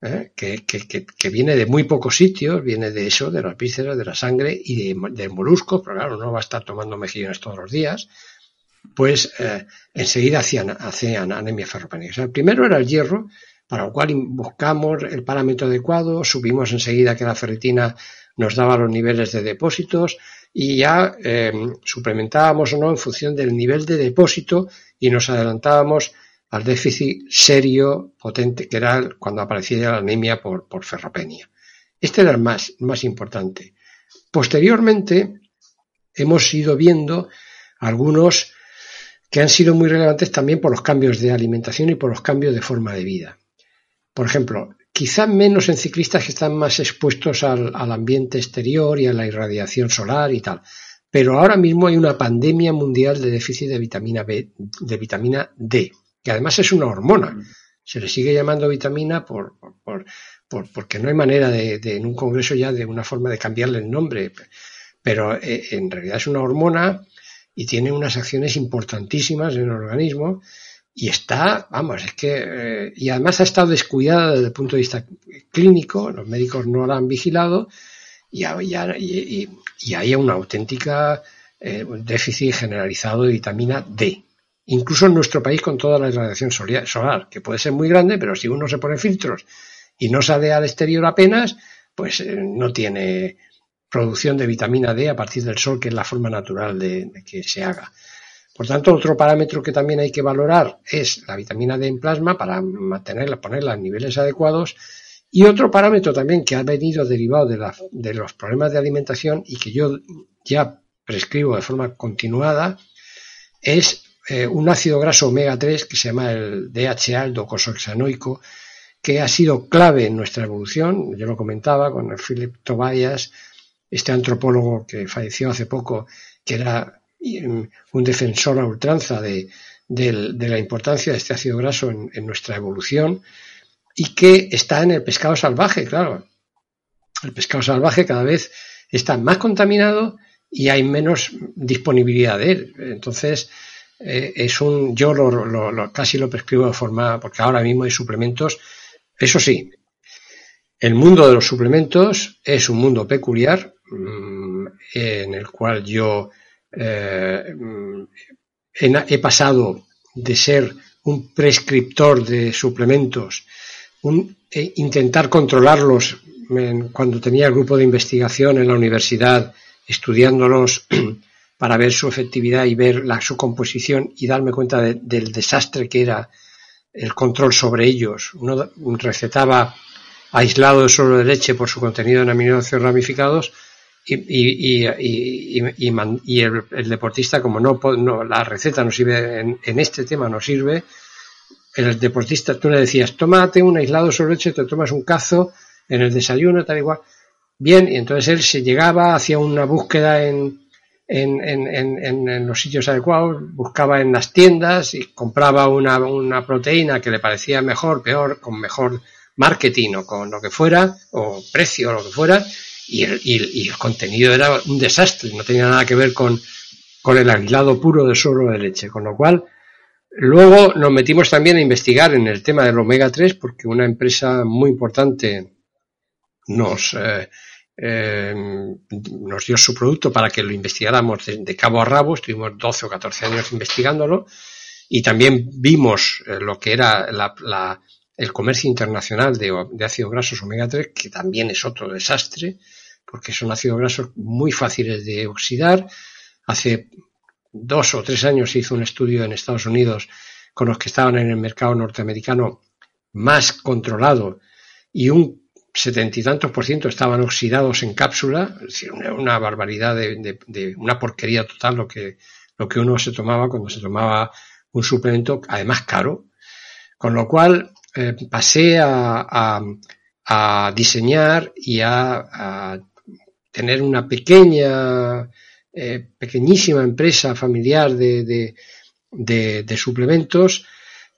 B: ¿eh? que, viene de muy pocos sitios, viene de eso, de las vísceras, de la sangre y de, moluscos, pero claro, no va a estar tomando mejillones todos los días, pues eh, enseguida hacían, hacían anemia ferropénica. O sea, el primero era el hierro, para lo cual buscamos el parámetro adecuado, subimos enseguida que la ferritina nos daba los niveles de depósitos, y ya em, suplementábamos o no en función del nivel de depósito y nos adelantábamos al déficit serio, potente, que era cuando aparecía la anemia por, por ferropenia. Este era el más, más importante. Posteriormente, hemos ido viendo algunos que han sido muy relevantes también por los cambios de alimentación y por los cambios de forma de vida. Por ejemplo, quizá menos en ciclistas que están más expuestos al, ambiente exterior y a la irradiación solar y tal. Pero ahora mismo hay una pandemia mundial de déficit de vitamina B, de vitamina D, que además es una hormona. Se le sigue llamando vitamina por, porque no hay manera de, en un congreso ya de una forma de cambiarle el nombre. Pero eh, en realidad es una hormona y tiene unas acciones importantísimas en el organismo y está, vamos, es que, eh, y además ha estado descuidada desde el punto de vista clínico, los médicos no la han vigilado y, y, y, hay una auténtica eh, déficit generalizado de vitamina D. Incluso en nuestro país con toda la radiación solar, que puede ser muy grande, pero si uno se pone filtros y no sale al exterior apenas, pues eh, no tiene producción de vitamina D a partir del sol, que es la forma natural de que se haga. Por tanto, otro parámetro que también hay que valorar es la vitamina D en plasma para mantenerla, ponerla en niveles adecuados. Y otro parámetro también que ha venido derivado de, los problemas de alimentación y que yo ya prescribo de forma continuada es eh, un ácido graso omega 3 que se llama el DHA, el docosahexaenoico, que ha sido clave en nuestra evolución. Yo lo comentaba con el Philip Tobias, este antropólogo que falleció hace poco, que era un defensor a ultranza de, de la importancia de este ácido graso en, nuestra evolución y que está en el pescado salvaje, claro. El pescado salvaje cada vez está más contaminado y hay menos disponibilidad de él. Entonces, eh, es un, yo lo, casi lo prescribo de forma, porque ahora mismo hay suplementos, eso sí, el mundo de los suplementos es un mundo peculiar mm, en el cual yo eh, he, pasado de ser un prescriptor de suplementos, un, e intentar controlarlos cuando tenía el grupo de investigación en la universidad, estudiándolos *clears throat* para ver su efectividad y ver la, su composición y darme cuenta del desastre que era el control sobre ellos. Uno recetaba aislado de suelo de leche por su contenido en aminoácidos ramificados y, el, deportista, como no, la receta no sirve en, este tema, no sirve, el deportista, tú le decías, tómate un aislado sobre leche, te tomas un cazo en el desayuno, tal igual. Bien, y entonces él se llegaba, hacía una búsqueda en, en, los sitios adecuados, buscaba en las tiendas y compraba una, una proteína que le parecía mejor, peor, con mejor marketing o con lo que fuera, o precio o lo que fuera, y el, contenido era un desastre, no tenía nada que ver con, con el aislado puro de suelo de leche, con lo cual luego nos metimos también a investigar en el tema del omega 3 porque una empresa muy importante nos, eh, eh, nos dio su producto para que lo investigáramos de, cabo a rabo, estuvimos 12 o 14 años investigándolo y también vimos eh, lo que era la, el comercio internacional de, de ácidos grasos omega 3, que también es otro desastre, porque son ácidos grasos muy fáciles de oxidar. Hace dos o tres años se hizo un estudio en Estados Unidos con los que estaban en el mercado norteamericano más controlado y un setenta y tantos por ciento estaban oxidados en cápsula, es decir, una, barbaridad de, una porquería total lo que, lo que uno se tomaba cuando se tomaba un suplemento, además caro, con lo cual eh, pasé a, a, diseñar y a tener una pequeña, eh, pequeñísima empresa familiar de, de, suplementos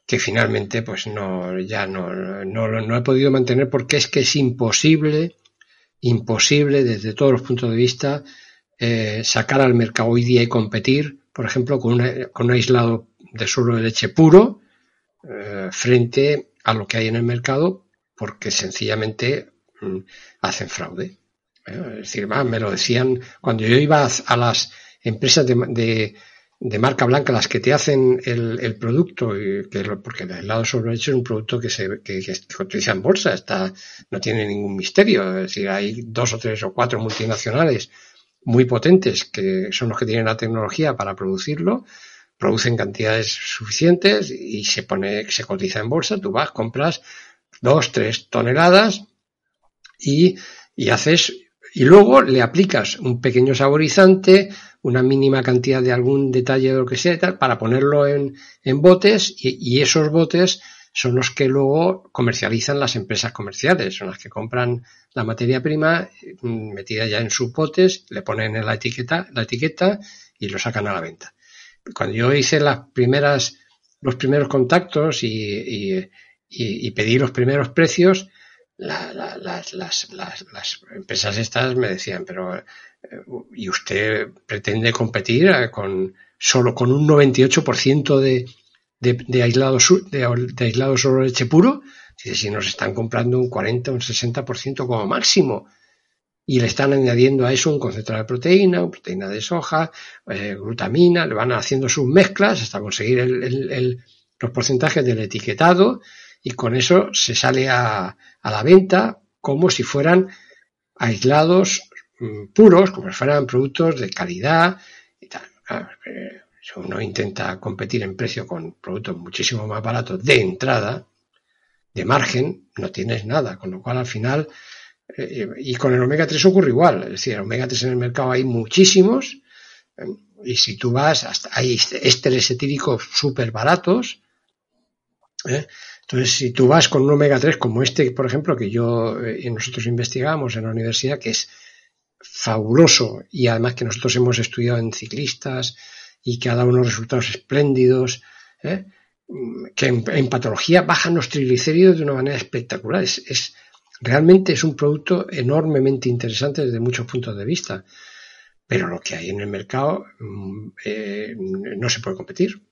B: que finalmente pues no, ya no, no, he podido mantener porque es que es imposible, imposible desde todos los puntos de vista eh, sacar al mercado hoy día y competir, por ejemplo, con, con un aislado de suelo de leche puro eh, frente a lo que hay en el mercado porque sencillamente mm, hacen fraude. Es decir, me lo decían cuando yo iba a las empresas de, de, marca blanca, las que te hacen el, producto, que, porque el helado sobre es un producto que se que, en bolsa, está, no tiene ningún misterio. Es decir, hay dos o tres o cuatro multinacionales muy potentes que son los que tienen la tecnología para producirlo, producen cantidades suficientes y se pone, se cotiza en bolsa, tú vas, compras dos, tres toneladas y, y haces y luego le aplicas un pequeño saborizante, una mínima cantidad de algún detalle de lo que sea, tal, para ponerlo en, en botes y, esos botes son los que luego comercializan las empresas comerciales, son las que compran la materia prima mm, metida ya en sus botes, le ponen en la etiqueta, la etiqueta y lo sacan a la venta. Cuando yo hice las primeras, los primeros contactos y, y, y pedí los primeros precios, las, las, las, empresas estas me decían, pero eh, ¿y usted pretende competir eh, con solo con un 98% de, de, de, aislado, de, de aislado solo leche puro? Si nos están comprando un 40 o un 60% como máximo y le están añadiendo a eso un concentrado de proteína, proteína de soja, eh, glutamina, le van haciendo sus mezclas hasta conseguir el, los porcentajes del etiquetado y con eso se sale a, la venta como si fueran aislados mm, puros, como si fueran productos de calidad y tal. Eh, uno intenta competir en precio con productos muchísimo más baratos de entrada, de margen, no tienes nada, con lo cual al final, eh, y con el omega 3 ocurre igual, es decir, el omega 3 en el mercado hay muchísimos, eh, y si tú vas, hasta hay ésteres etílicos súper baratos, entonces, si tú vas con un omega 3 como este, por ejemplo, que yo y eh, nosotros investigamos en la universidad, que es fabuloso y además que nosotros hemos estudiado en ciclistas y que ha dado unos resultados espléndidos ¿eh? que en, patología bajan los triglicéridos de una manera espectacular. Es, realmente es un producto enormemente interesante desde muchos puntos de vista. Pero lo que hay en el mercado mm, eh, no se puede competir,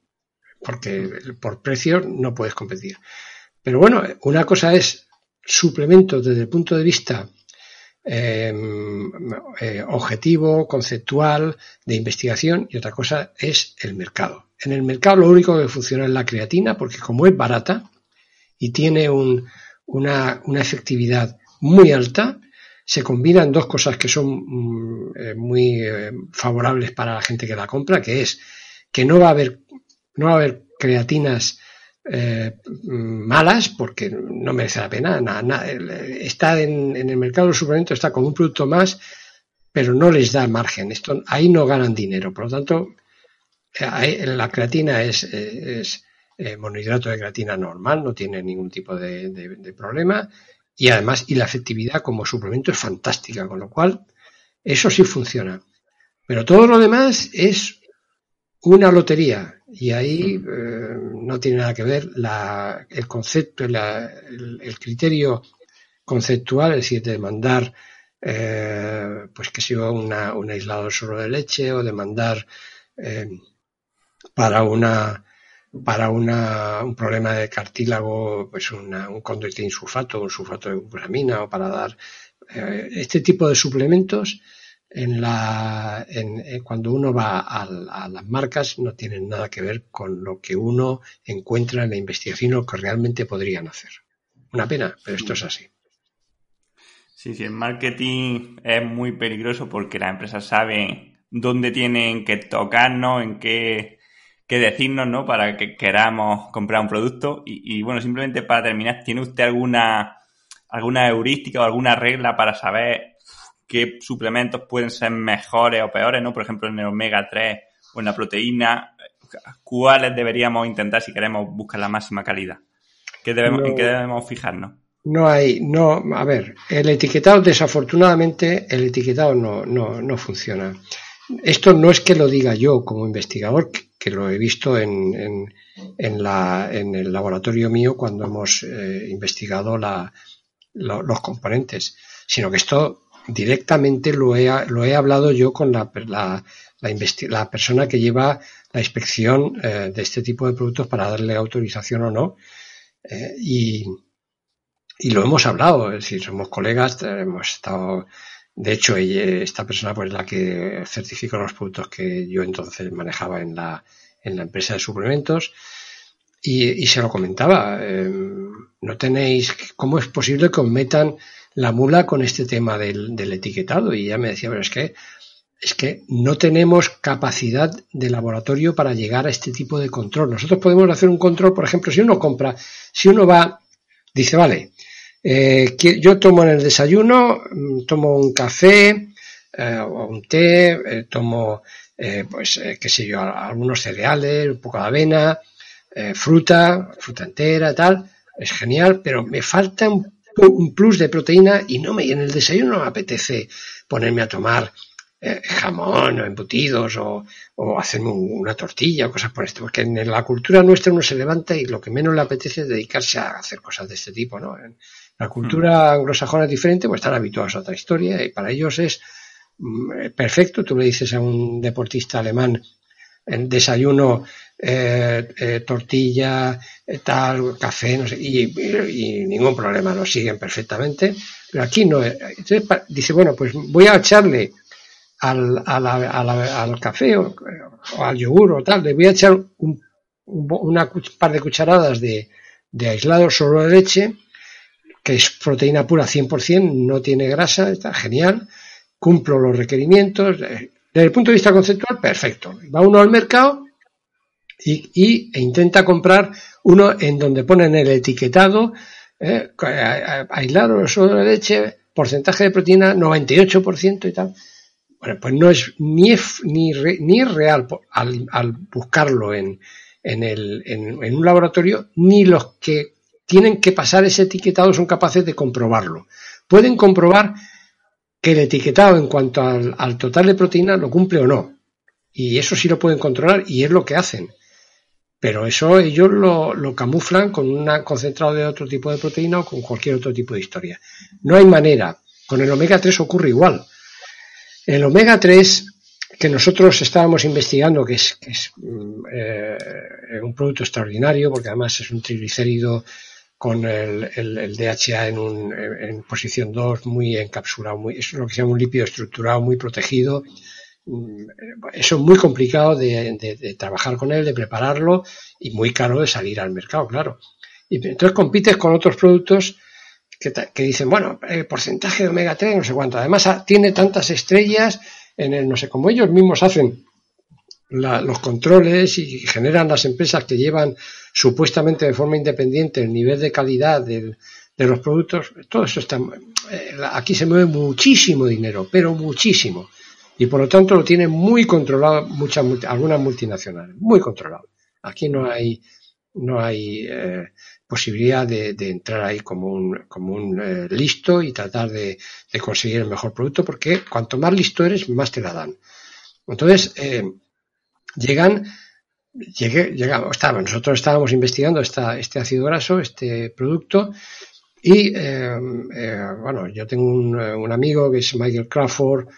B: porque por precio no puedes competir. Pero bueno, una cosa es suplementos desde el punto de vista em, eh, objetivo, conceptual, de investigación, y otra cosa es el mercado. En el mercado lo único que funciona es la creatina, porque como es barata y tiene una, efectividad muy alta, se combinan dos cosas que son mm, eh, muy eh, favorables para la gente que la compra, que es que no va a haber, no va a haber creatinas eh, malas porque no merece la pena. está en, el mercado de los suplementos, está como un producto más, pero no les da margen. Esto, ahí no ganan dinero. Por lo tanto, la creatina es, eh, monohidrato de creatina normal, no tiene ningún tipo de, problema y además y la efectividad como suplemento es fantástica, con lo cual eso sí funciona. Pero todo lo demás es una lotería y ahí eh, no tiene nada que ver el concepto, el, criterio conceptual, es decir, de mandar eh, pues que sea una, un aislado solo de leche o de mandar para una para una, un problema de cartílago, pues una, un conducto insulfato, un sulfato de glucosamina o para dar eh, este tipo de suplementos en la, en, eh, cuando uno va a, a, las marcas no tienen nada que ver con lo que uno encuentra en la investigación o que realmente podrían hacer. Una pena, pero esto es así.
A: Sí, sí, el marketing es muy peligroso porque las empresas saben dónde tienen que tocarnos, en qué que decirnos, ¿no? Para que queramos comprar un producto. Y, bueno, simplemente para terminar, ¿tiene usted alguna, alguna heurística o alguna regla para saber qué suplementos pueden ser mejores o peores, ¿no? Por ejemplo, en el omega 3 o en la proteína, ¿cuáles deberíamos intentar si queremos buscar la máxima calidad? ¿Qué debemos, ¿En qué debemos fijarnos?
B: No hay, no, a ver, el etiquetado, desafortunadamente, el etiquetado no, no, no funciona. Esto no es que lo diga yo como investigador, que lo he visto en, en, en, la, en el laboratorio mío cuando hemos eh, investigado la, los componentes, sino que esto directamente lo he, lo he hablado yo con la, la, la, persona que lleva la inspección eh, de este tipo de productos para darle autorización o no. Eh, y, y lo hemos hablado, es decir, somos colegas, hemos estado de hecho, esta persona pues la que certificó los productos que yo entonces manejaba en la, en la empresa de suplementos y, se lo comentaba. No tenéis, ¿cómo es posible que os metan la mula con este tema del, etiquetado? Y ella me decía, pero es que, es que no tenemos capacidad de laboratorio para llegar a este tipo de control. Nosotros podemos hacer un control, por ejemplo, si uno compra, si uno va, dice, vale, eh, yo tomo en el desayuno, mm, tomo un café eh, o un té, eh, tomo, pues, qué sé yo, algunos cereales, un poco de avena, fruta, fruta entera, tal. Es genial, pero me falta un, plus de proteína y no me, en el desayuno no me apetece ponerme a tomar jamón o embutidos o, o hacerme una tortilla o cosas por esto, porque en la cultura nuestra uno se levanta y lo que menos le apetece es dedicarse a hacer cosas de este tipo, ¿no? La cultura anglosajona es diferente, pues están habituados a otra historia y para ellos es mm, perfecto. Tú le dices a un deportista alemán en desayuno, eh, eh, tortilla, eh, tal, café, no sé, y, ningún problema, lo siguen perfectamente. Pero aquí no. dice, bueno, pues voy a echarle al, al café o, al yogur o tal, le voy a echar un, una par de cucharadas de, de aislado solo de leche que es proteína pura 100%, no tiene grasa, está genial, cumplo los requerimientos. Desde el punto de vista conceptual, perfecto. Va uno al mercado y, e intenta comprar uno en donde ponen el etiquetado, eh, aislado, solo de leche, porcentaje de proteína 98% y tal. Bueno, pues no es ni, ni, ni real al, al buscarlo en, en, el, en, en un laboratorio, ni los que tienen que pasar ese etiquetado, son capaces de comprobarlo. Pueden comprobar que el etiquetado en cuanto al, total de proteína lo cumple o no. Y eso sí lo pueden controlar y es lo que hacen. pero eso ellos lo, camuflan con un concentrado de otro tipo de proteína o con cualquier otro tipo de historia. No hay manera. Con el omega 3 ocurre igual. El omega 3 que nosotros estábamos investigando, que es, mm, eh, un producto extraordinario, porque además es un triglicérido con el, el, DHA en, un, en posición 2, muy encapsulado, muy, es lo que se llama un lípido estructurado, muy protegido, Mm, eso es muy complicado de, trabajar con él, de prepararlo y muy caro de salir al mercado, claro. Y entonces compites con otros productos que, dicen, bueno, el porcentaje de omega 3, no sé cuánto. Además, ah, tiene tantas estrellas en el, no sé, como ellos mismos hacen los controles y generan las empresas que llevan supuestamente de forma independiente el nivel de calidad de los productos, todo eso está, eh, aquí se mueve muchísimo dinero, pero muchísimo y por lo tanto lo tienen muy controlado muchas algunas multinacionales, muy controlado. Aquí no hay no hay eh, posibilidad de, entrar ahí como un como un eh, listo y tratar de, conseguir el mejor producto porque cuanto más listo eres más te la dan. Entonces eh, llegan llegué, llegamos, nosotros estábamos investigando esta, este ácido graso, este producto, y bueno, yo tengo un, un, amigo que es Michael Crawford,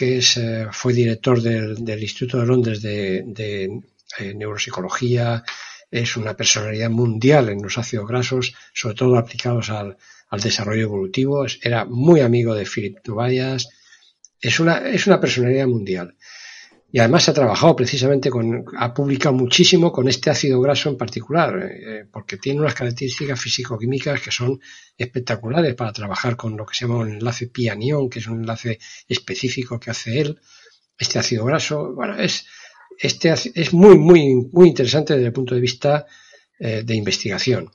B: que es, eh, fue director del, Instituto de Londres de, eh, Neuropsicología, es una personalidad mundial en los ácidos grasos, sobre todo aplicados al, desarrollo evolutivo, era muy amigo de Philip Tobias, es una, es una personalidad mundial. Y además ha trabajado precisamente con, ha publicado muchísimo con este ácido graso en particular, eh, porque tiene unas características físico-químicas que son espectaculares para trabajar con lo que se llama un enlace pianión, que es un enlace específico que hace él, este ácido graso. Bueno, es, este es muy, muy, muy interesante desde el punto de vista eh, de investigación.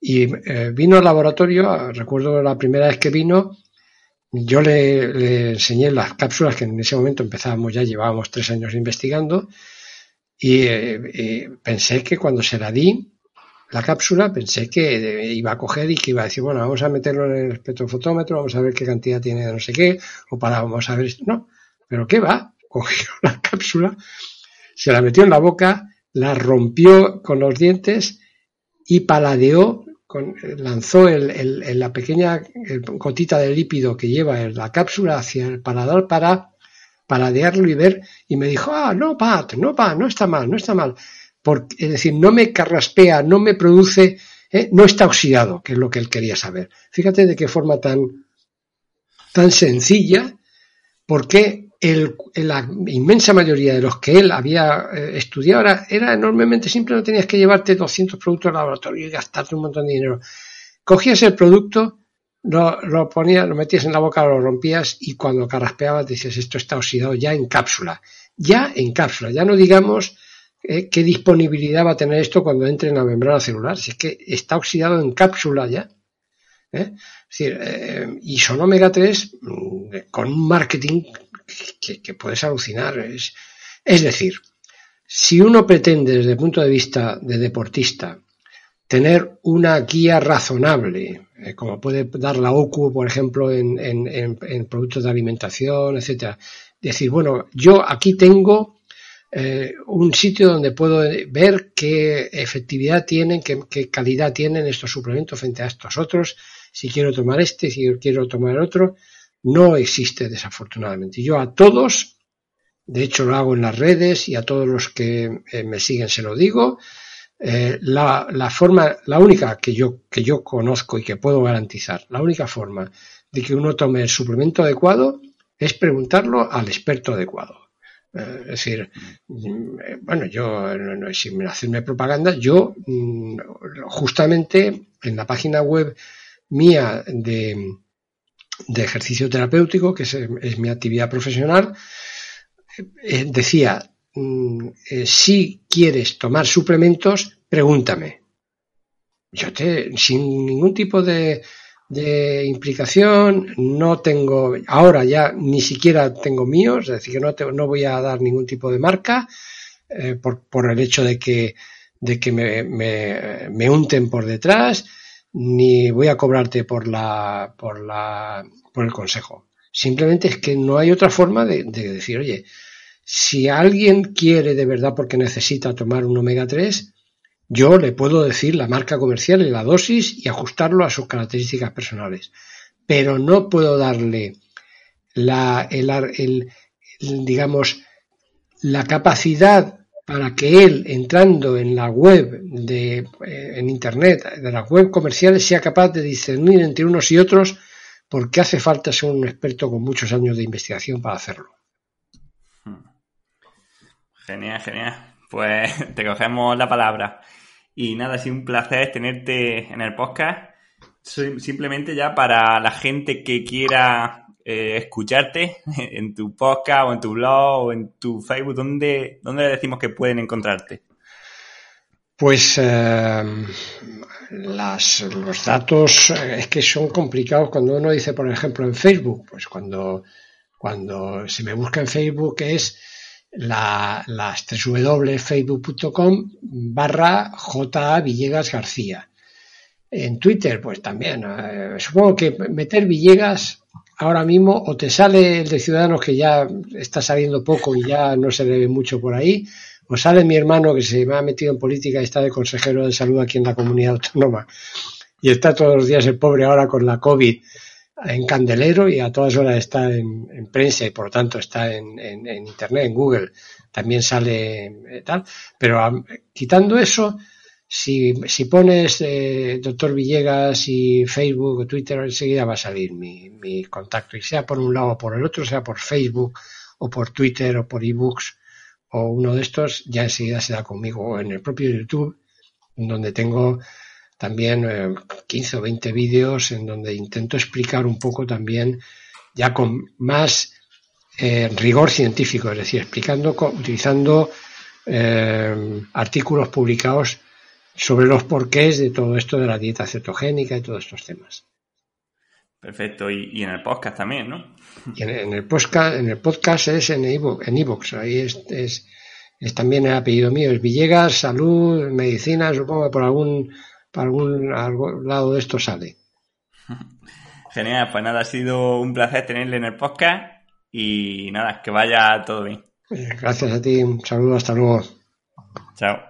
B: Y eh, vino al laboratorio, recuerdo la primera vez que vino, yo le, enseñé las cápsulas que en ese momento empezábamos, ya llevábamos tres años investigando, y eh, pensé que cuando se la di, la cápsula, pensé que iba a coger y que iba a decir, bueno, vamos a meterlo en el espectrofotómetro, vamos a ver qué cantidad tiene de no sé qué, o para, vamos a ver esto. No, pero ¿qué va? *laughs* Cogió la cápsula, se la metió en la boca, la rompió con los dientes y paladeó lanzó la pequeña gotita de lípido que lleva la cápsula hacia el paladar para paladearlo y ver, y me dijo, ah, no, Pat, no, Pat, no está mal, no está mal. Porque, es decir, no me carraspea, no me produce, eh, no está oxidado, que es lo que él quería saber. Fíjate de qué forma tan, tan sencilla, porque la inmensa mayoría de los que él había eh, estudiado era, enormemente simple, no tenías que llevarte 200 productos al laboratorio y gastarte un montón de dinero. Cogías el producto, lo, lo ponías, lo metías en la boca, lo rompías y cuando carraspeabas decías esto está oxidado ya en cápsula. Ya en cápsula, ya no digamos eh, qué disponibilidad va a tener esto cuando entre en la membrana celular, si es que está oxidado en cápsula ya. ¿eh? Es decir, y son omega 3 mm, con un marketing que, puedes alucinar. Es, decir, si uno pretende desde el punto de vista de deportista tener una guía razonable, eh, como puede dar la OCU, por ejemplo, en, en, productos de alimentación, etcétera, decir, bueno, yo aquí tengo eh, un sitio donde puedo ver qué efectividad tienen, qué, calidad tienen estos suplementos frente a estos otros, si quiero tomar este, si quiero tomar otro, no existe desafortunadamente. Yo a todos, de hecho lo hago en las redes y a todos los que eh, me siguen se lo digo, eh, la, la, forma, la única que yo, que yo conozco y que puedo garantizar, la única forma de que uno tome el suplemento adecuado es preguntarlo al experto adecuado. Eh, es decir, bueno, yo, sin hacerme propaganda, yo mm, justamente en la página web mía de, de ejercicio terapéutico, que es, mi actividad profesional, eh, decía, mm, eh, si quieres tomar suplementos, pregúntame. Yo te, sin ningún tipo de, de implicación, no tengo, ahora ya ni siquiera tengo míos, es decir, que no, no voy a dar ningún tipo de marca eh, por, por, el hecho de que, de que me, me, me unten por detrás, ni voy a cobrarte por la, por la, por el consejo. Simplemente es que no hay otra forma de, decir, oye, si alguien quiere de verdad porque necesita tomar un omega 3, yo le puedo decir la marca comercial y la dosis y ajustarlo a sus características personales. Pero no puedo darle la, el, digamos, la capacidad para que él, entrando en la web de, eh, en Internet, de las web comerciales, sea capaz de discernir entre unos y otros, porque hace falta ser un experto con muchos años de investigación para hacerlo.
A: Genial, genial. Pues *laughs* te cogemos la palabra. Y nada, ha sido un placer tenerte en el podcast. Simplemente ya para la gente que quiera eh, escucharte *laughs* en tu podcast o en tu blog o en tu Facebook, ¿dónde, dónde le decimos que pueden encontrarte?
B: Pues eh, las, los datos eh, es que son complicados cuando uno dice, por ejemplo, en Facebook, pues cuando, cuando se me busca en Facebook es la, las www.facebook.com barra J. Villegas García. En Twitter, pues también. supongo que meter Villegas ahora mismo o te sale el de Ciudadanos que ya está saliendo poco y ya no se le ve mucho por ahí, o sale mi hermano que se me ha metido en política y está de consejero de salud aquí en la comunidad autónoma. Y está todos los días el pobre ahora con la COVID en candelero y a todas horas está en, prensa y por lo tanto está en, internet, en Google, también sale eh, tal, pero quitando eso, si, si pones eh, doctor Villegas y Facebook o Twitter, enseguida va a salir mi, mi, contacto. Y sea por un lado o por el otro, sea por Facebook o por Twitter o por ebooks o uno de estos, ya enseguida se da conmigo. O en el propio YouTube, donde tengo también 15 eh, o 20 vídeos en donde intento explicar un poco también ya con más eh, rigor científico, es decir, explicando, utilizando artículos publicados sobre los porqués de todo esto de la dieta cetogénica y todos estos temas.
A: Perfecto, y, en el podcast también, ¿no?
B: en, el podcast, en el podcast es en iVoox, ahí es, es, también el apellido mío, es Villegas, Salud, Medicina, supongo que por algún, por algún, algún lado de esto sale. *laughs*
A: Genial, pues nada, ha sido un placer tenerle en el podcast y nada, que vaya todo bien.
B: Gracias a ti, un saludo, hasta luego.
A: Chao.